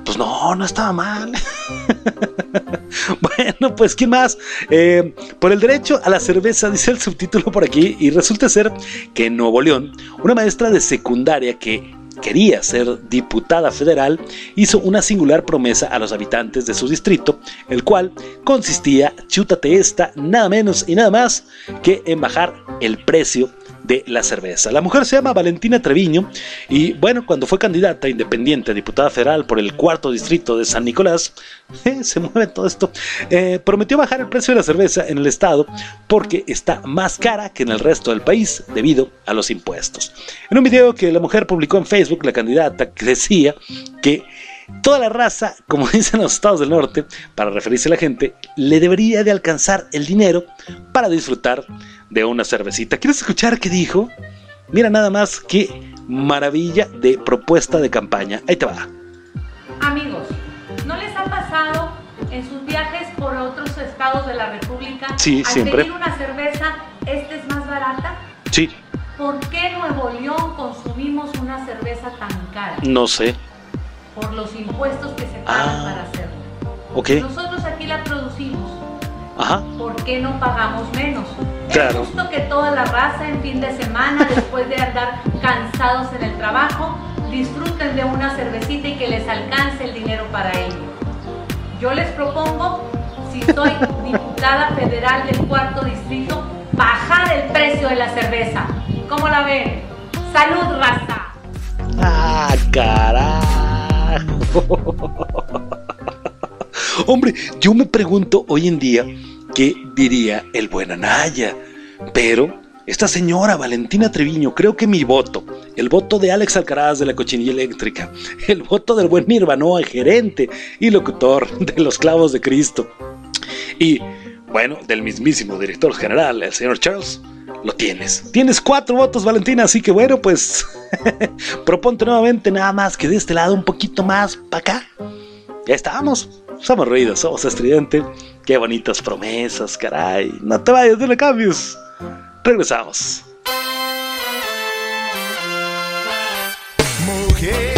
pues no, no estaba mal. *laughs* bueno, pues ¿quién más? Eh, por el derecho a la cerveza, *laughs* dice el subtítulo por aquí, y resulta ser que en Nuevo León, una maestra de secundaria que quería ser diputada federal, hizo una singular promesa a los habitantes de su distrito, el cual consistía, chútate esta, nada menos y nada más que en bajar el precio de la cerveza. La mujer se llama Valentina Treviño y bueno, cuando fue candidata independiente a diputada federal por el cuarto distrito de San Nicolás, *laughs* eh, se mueve todo esto, eh, prometió bajar el precio de la cerveza en el estado porque está más cara que en el resto del país debido a los impuestos. En un video que la mujer publicó en Facebook, la candidata decía que Toda la raza, *laughs* como dicen los estados del norte, para referirse a la gente, le debería de alcanzar el dinero para disfrutar de una cervecita. ¿Quieres escuchar qué dijo? Mira nada más qué maravilla de propuesta de campaña. Ahí te va. Amigos, ¿no les ha pasado en sus viajes por otros estados de la República Sí, al siempre. pedir una cerveza, esta es más barata? Sí, ¿Por qué Nuevo León consumimos una cerveza tan cara? no sé. Por los impuestos que se pagan Ah. para hacerlo. Ok. Nosotros aquí la producimos. Ajá. ¿Por qué no pagamos menos? Claro. Es justo que toda la raza en fin de semana, después de andar cansados en el trabajo, disfruten de una cervecita y que les alcance el dinero para ello. Yo les propongo, si soy *laughs* diputada federal del cuarto distrito, bajar el precio de la cerveza. ¿Cómo la ven? ¡Salud, raza! Ah, carajo. *laughs* Hombre, yo me pregunto hoy en día qué diría el buen Anaya. Pero esta señora Valentina Treviño, creo que mi voto, el voto de Alex Alcaraz de la cochinilla eléctrica, *laughs* el voto del buen Nirvanoa, gerente y locutor de los clavos de Cristo, y bueno, del mismísimo director general, el señor Charles, lo tienes. Tienes cuatro votos, Valentina, así que bueno, pues *laughs* proponte nuevamente nada más que de este lado un poquito más para acá. Ya estamos. Somos ruidos, somos estridente. Qué bonitas promesas, caray. No te vayas, no le cambios. Regresamos. Mujer,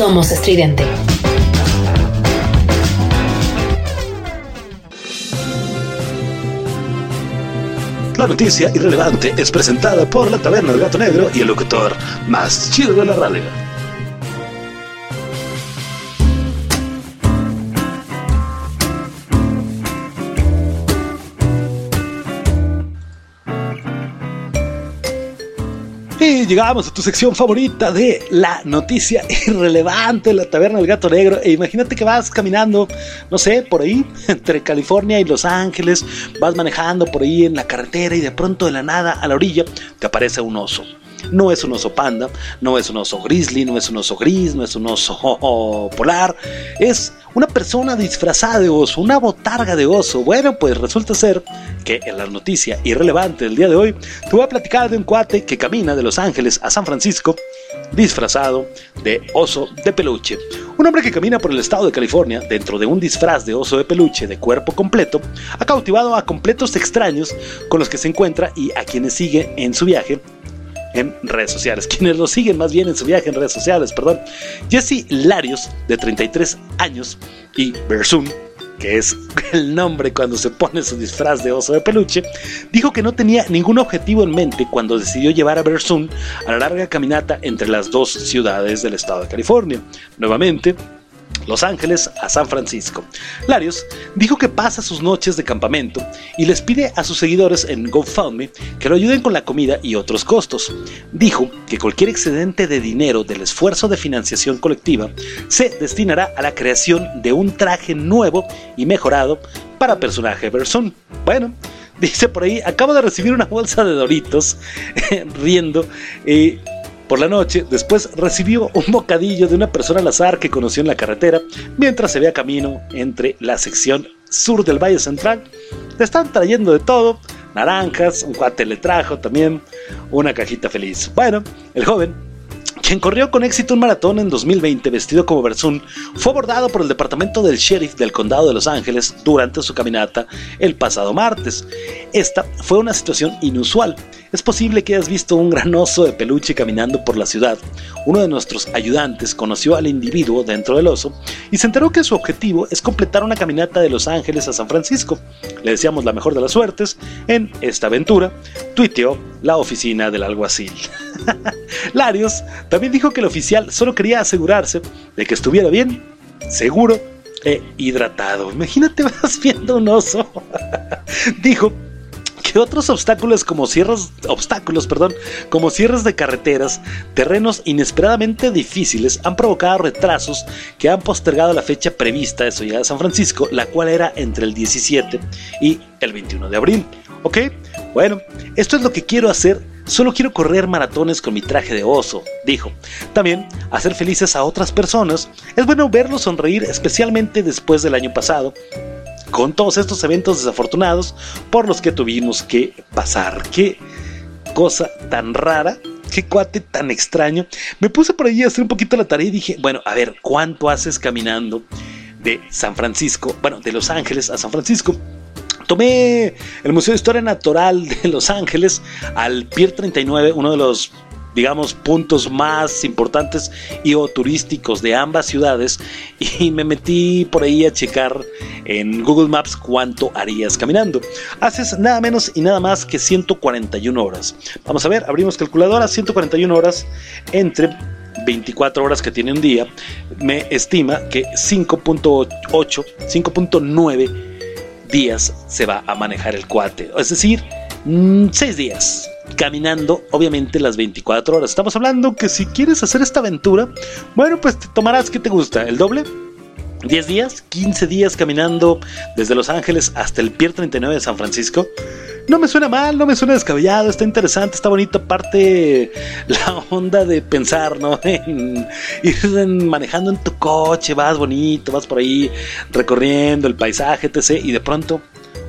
somos estridente. La noticia irrelevante es presentada por la Taberna del Gato Negro y el locutor más chido de la radio. Llegamos a tu sección favorita de la noticia irrelevante, la taberna del gato negro. E imagínate que vas caminando, no sé, por ahí, *laughs* entre California y Los Ángeles, vas manejando por ahí en la carretera y de pronto de la nada a la orilla te aparece un oso. No es un oso panda, no es un oso grizzly, no es un oso gris, no es un oso *laughs* polar, es una persona disfrazada de oso, una botarga de oso. Bueno, pues resulta ser que en la noticia irrelevante del día de hoy te voy a platicar de un cuate que camina de Los Ángeles a San Francisco disfrazado de oso de peluche. Un hombre que camina por el estado de California dentro de un disfraz de oso de peluche de cuerpo completo ha cautivado a completos extraños con los que se encuentra y a quienes sigue en su viaje en redes sociales, quienes lo siguen más bien en su viaje en redes sociales, perdón. Jesse Larios, de 33 años, y Bersun, que es *laughs* el nombre cuando se pone su disfraz de oso de peluche, dijo que no tenía ningún objetivo en mente cuando decidió llevar a Bersun a la larga caminata entre las dos ciudades del estado de California. Nuevamente, los Ángeles a San Francisco. Larios dijo que pasa sus noches de campamento y les pide a sus seguidores en GoFundMe que lo ayuden con la comida y otros costos. Dijo que cualquier excedente de dinero del esfuerzo de financiación colectiva se destinará a la creación de un traje nuevo y mejorado para personaje Berson. Bueno, dice por ahí, acabo de recibir una bolsa de Doritos, *laughs* riendo, y por la noche, después recibió un bocadillo de una persona al azar que conoció en la carretera mientras se veía camino entre la sección sur del Valle Central. Le están trayendo de todo, naranjas, un cuate le trajo también una cajita feliz. Bueno, el joven quien corrió con éxito un maratón en 2020 vestido como Bersun, fue abordado por el departamento del sheriff del condado de Los Ángeles durante su caminata el pasado martes. Esta fue una situación inusual. Es posible que hayas visto un gran oso de peluche caminando por la ciudad. Uno de nuestros ayudantes conoció al individuo dentro del oso y se enteró que su objetivo es completar una caminata de Los Ángeles a San Francisco. Le deseamos la mejor de las suertes en esta aventura, tuiteó la oficina del alguacil. *laughs* Larios también dijo que el oficial solo quería asegurarse de que estuviera bien, seguro e hidratado. Imagínate, *laughs* vas viendo un oso. dijo otros obstáculos como cierres obstáculos, perdón, como cierres de carreteras, terrenos inesperadamente difíciles han provocado retrasos que han postergado la fecha prevista de su llegada a San Francisco, la cual era entre el 17 y el 21 de abril. ¿Ok? Bueno, esto es lo que quiero hacer. Solo quiero correr maratones con mi traje de oso, dijo. También, hacer felices a otras personas. Es bueno verlos sonreír, especialmente después del año pasado, con todos estos eventos desafortunados por los que tuvimos que pasar. Qué cosa tan rara, qué cuate tan extraño. Me puse por ahí a hacer un poquito la tarea y dije, bueno, a ver, ¿cuánto haces caminando de San Francisco, bueno, de Los Ángeles a San Francisco? Tomé el Museo de Historia Natural de Los Ángeles al Pier 39, uno de los digamos, puntos más importantes y o turísticos de ambas ciudades *laughs* y me metí por ahí a checar en Google Maps cuánto harías caminando. Haces nada menos y nada más que 141 horas. Vamos a ver, abrimos calculadora, 141 horas entre 24 horas que tiene un día, me estima que 5.8, 5.9 días se va a manejar el cuate. Es decir, 6 mm, días caminando, obviamente las 24 horas. Estamos hablando que si quieres hacer esta aventura, bueno, pues te tomarás, ¿qué te gusta? ¿El doble? 10 días, 15 días caminando desde Los Ángeles hasta el Pier 39 de San Francisco. No me suena mal, no me suena descabellado, está interesante, está bonito. Aparte, *laughs* la onda de pensar, ¿no? *laughs* En ir manejando en tu coche, vas bonito, vas por ahí recorriendo el paisaje, etc. Y de pronto,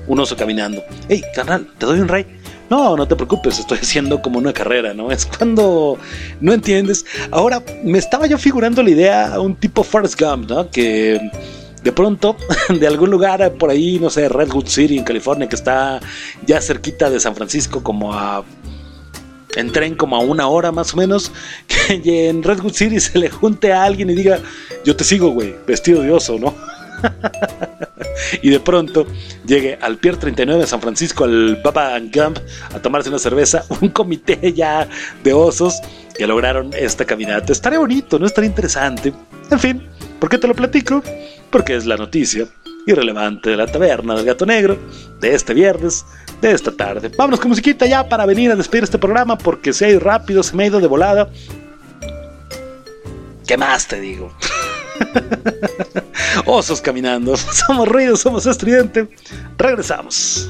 un oso caminando. Hey, carnal, te doy un ray no, no te preocupes, estoy haciendo como una carrera, ¿no? Es cuando no entiendes. Ahora, me estaba yo figurando la idea un tipo Forrest Gump, ¿no? Que de pronto, *laughs* de algún lugar por ahí, no sé, Redwood City en California, que está ya cerquita de San Francisco, como a en tren como a una hora más o menos, *laughs* que en Redwood City se le junte a alguien y diga, yo te sigo, güey, vestido de oso, ¿no? *laughs* y de pronto llegue al Pier 39 de San Francisco, al Baba Camp, a tomarse una cerveza, *laughs* un comité ya de osos que lograron esta caminata. Estaría bonito, ¿no? Estaría interesante. En fin, ¿por qué te lo platico? Porque es la noticia irrelevante de la taberna del gato negro de este viernes, de esta tarde. Vámonos con musiquita ya para venir a despedir este programa porque se ha ido rápido, se me ha ido de volada. ¿Qué más te digo? *laughs* *laughs* Osos caminando. *laughs* Somos ruidos, somos estridente. Regresamos.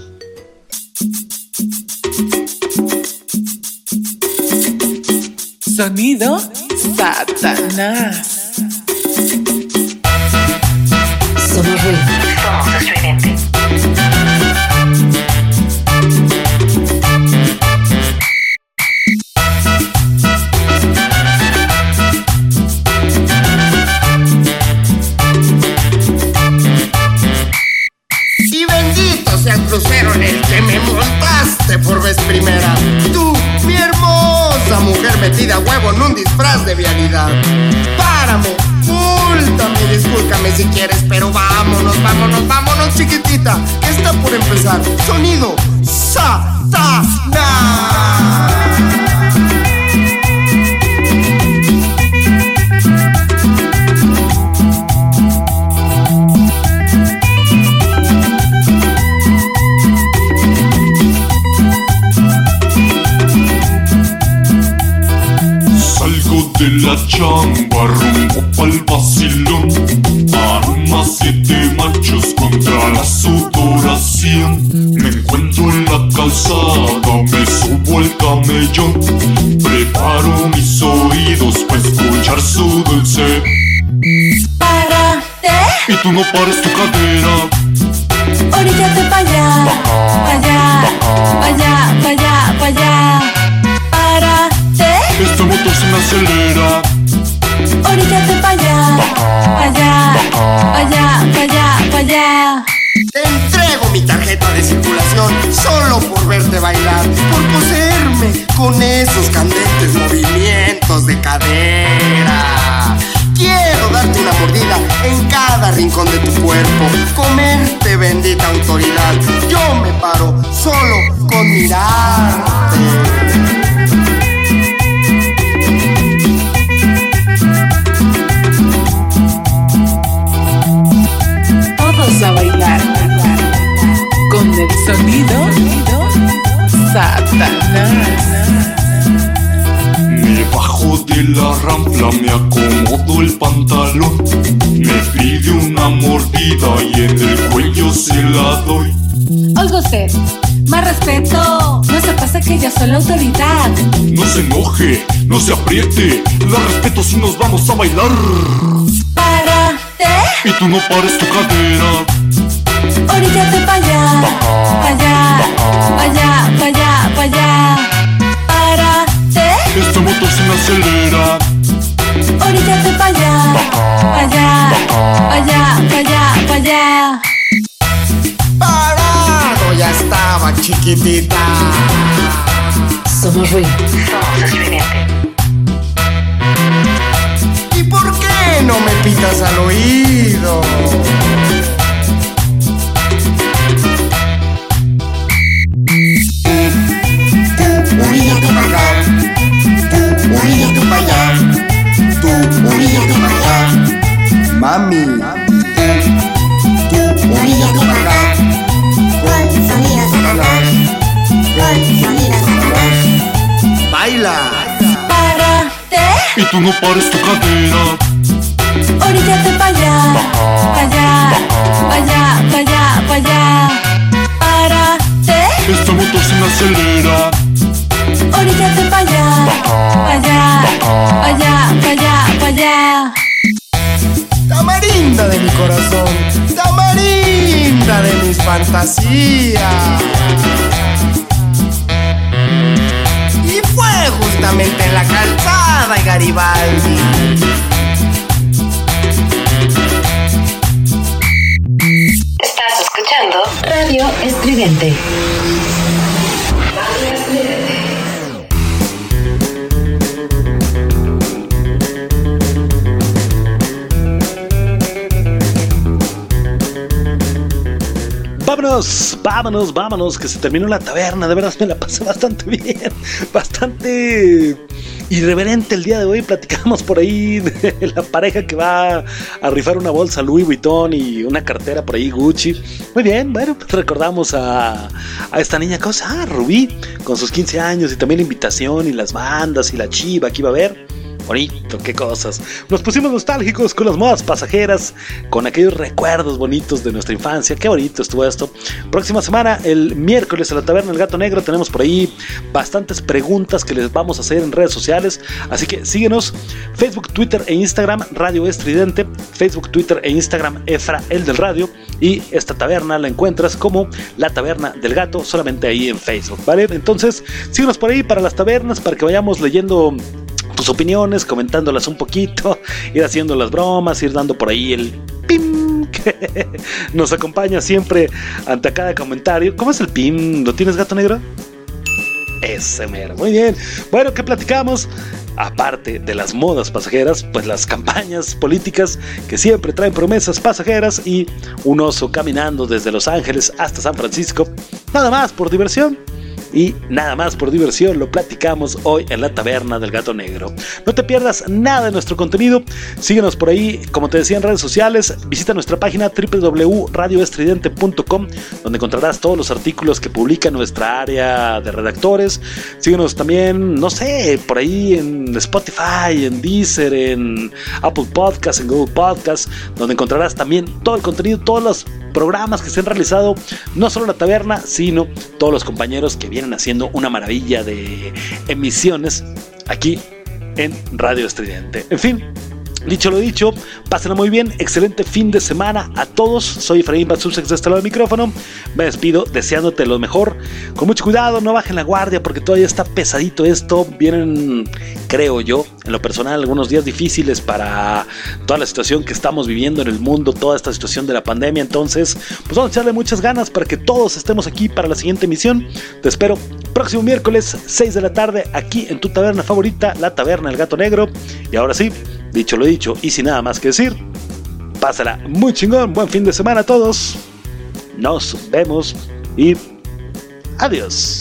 Sonido Satanás. Somos ruidos somos estridente. El que me montaste por vez primera. Tú, mi hermosa mujer metida a huevo en un disfraz de vialidad. Párame, múltame, discúlpame si quieres, pero vámonos, vámonos, vámonos, chiquitita. Está por empezar. Sonido Satanás. De la chamba rumbo pa'l vacilón Armas siete machos contra la sudoración. Me encuentro en la calzada, me subo el camellón. Preparo mis oídos para escuchar su dulce. Párate Y tú no pares tu cadera. Oríllate pa' allá, pa' allá, pa' allá, pa' allá, pa' allá este motor se me acelera. Oríllate pa' allá, pa' allá, pa' allá, pa' allá, pa' allá. Te entrego mi tarjeta de circulación solo por verte bailar, por poseerme con esos candentes movimientos de cadera. Quiero darte una mordida en cada rincón de tu cuerpo, comerte bendita autoridad. Yo me paro solo con mirarte. a bailar con el sonido Satanás. Me bajo de la rampla, me acomodo el pantalón. Me pide una mordida y en el cuello se la doy. Oiga usted, más respeto. No se pasa que yo soy la autoridad. No se enoje, no se apriete. La respeto si nos vamos a bailar. Y tú no pares tu cadera. oríllate pa' allá, pa' allá, pa' allá, pa' allá, pa' allá. Párate, Este motor se me acelera. oríllate pa' allá, pa' allá, pa' allá, pa' allá, pa' allá. Parado ya estaba chiquitita. Somos ruido. Somos no me pitas al oído? Oríllate para acá, tú oríllate para allá, tú oríllate para allá, mami. Tú oríllate para acá, con sonido satanás, con sonido satanás. Baila. Párate, Y tú no pares tu cadera. Oríllate pa' allá, pa' allá, pa' allá, pa' allá, pa' allá. Párate, Este motor se me acelera. oríllate pa' allá, pa' allá, pa' allá, pa' allá, pa' allá. Tamarinda de mi corazón, tamarinda de mis fantasías. Y fue justamente en la calzada de Garibaldi. Radio Estridente. Vámonos, vámonos, vámonos, que se terminó la taberna. De verdad me la pasé bastante *laughs* bien, bastante irreverente el día de hoy. Platicamos por ahí de la pareja que va a rifar una bolsa Louis Vuitton y una cartera por ahí Gucci. Muy bien, bueno, pues recordamos a, a esta niña, cosa, ah, Rubí, con sus 15 años y también la invitación y las bandas y la chiva que iba a ver. Bonito, qué cosas. Nos pusimos nostálgicos con las modas pasajeras, con aquellos recuerdos bonitos de nuestra infancia. Qué bonito estuvo esto. Próxima semana, el miércoles, en la taberna del gato negro, tenemos por ahí bastantes preguntas que les vamos a hacer en redes sociales. Así que síguenos: Facebook, Twitter e Instagram, Radio Estridente. Facebook, Twitter e Instagram, Efra, el del radio. Y esta taberna la encuentras como la taberna del gato, solamente ahí en Facebook, ¿vale? Entonces, síguenos por ahí para las tabernas, para que vayamos leyendo tus opiniones, comentándolas un poquito, *laughs* ir haciendo las bromas, ir dando por ahí el pim que *laughs* nos acompaña siempre ante cada comentario. ¿Cómo es el pim? ¿Lo tienes gato negro? Ese mero, muy bien. Bueno, ¿qué platicamos? Aparte de las modas pasajeras, pues las campañas políticas que siempre traen promesas pasajeras y un oso caminando desde Los Ángeles hasta San Francisco, nada más por diversión. Y nada más por diversión lo platicamos hoy en la taberna del gato negro. No te pierdas nada de nuestro contenido. Síguenos por ahí, como te decía en redes sociales. Visita nuestra página www.radioestridente.com donde encontrarás todos los artículos que publica nuestra área de redactores. Síguenos también, no sé, por ahí en Spotify, en Deezer, en Apple Podcasts, en Google Podcasts, donde encontrarás también todo el contenido, todos los programas que se han realizado, no solo la taberna, sino todos los compañeros que vienen haciendo una maravilla de emisiones aquí en Radio Estridente. En fin, Dicho lo dicho, pásenla muy bien, excelente fin de semana a todos. Soy Efraín Batsusex de este lado del micrófono. Me despido deseándote lo mejor. Con mucho cuidado, no bajen la guardia porque todavía está pesadito esto. Vienen, creo yo, en lo personal, algunos días difíciles para toda la situación que estamos viviendo en el mundo, toda esta situación de la pandemia. Entonces, pues vamos a echarle muchas ganas para que todos estemos aquí para la siguiente emisión. Te espero próximo miércoles, 6 de la tarde, aquí en tu taberna favorita, la Taberna El Gato Negro. Y ahora sí, dicho lo dicho y sin nada más que decir, pásala muy chingón, buen fin de semana a todos. Nos vemos y adiós.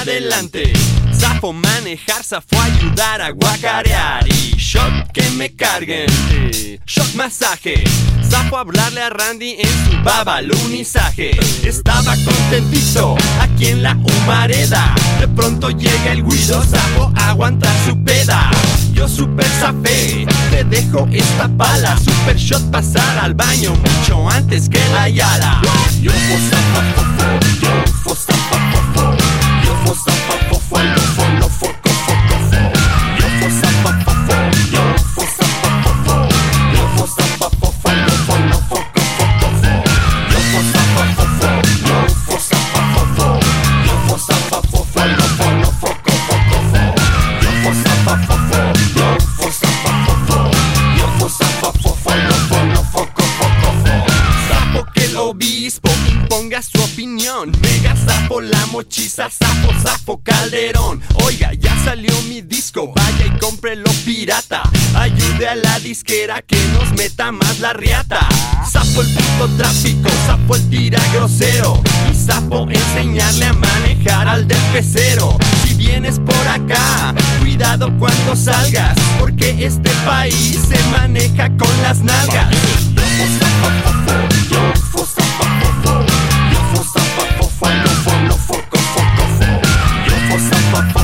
adelante. Zafo manejar, zafo ayudar a guacarear. Y shot que me carguen, eh, shot masaje. Zafo hablarle a Randy en su babalunizaje. Estaba contentito aquí en la humareda. De pronto llega el guido, zafo aguantar su peda. Yo super zafé, te dejo esta pala. Super shot pasar al baño mucho antes que la yala. Yo fo zafa, fofo, yo fo obispo imponga su opinión. Mega sapo la mochiza, sapo, sapo calderón. Oiga, ya salió mi disco, vaya y cómprelo pirata. Ayude a la disquera que nos meta más la riata. Sapo el puto tráfico, sapo el tira grosero. Y sapo enseñarle a manejar al del pecero. Si vienes por acá, cuidado cuando salgas, porque este país se maneja con las nalgas. Yo fo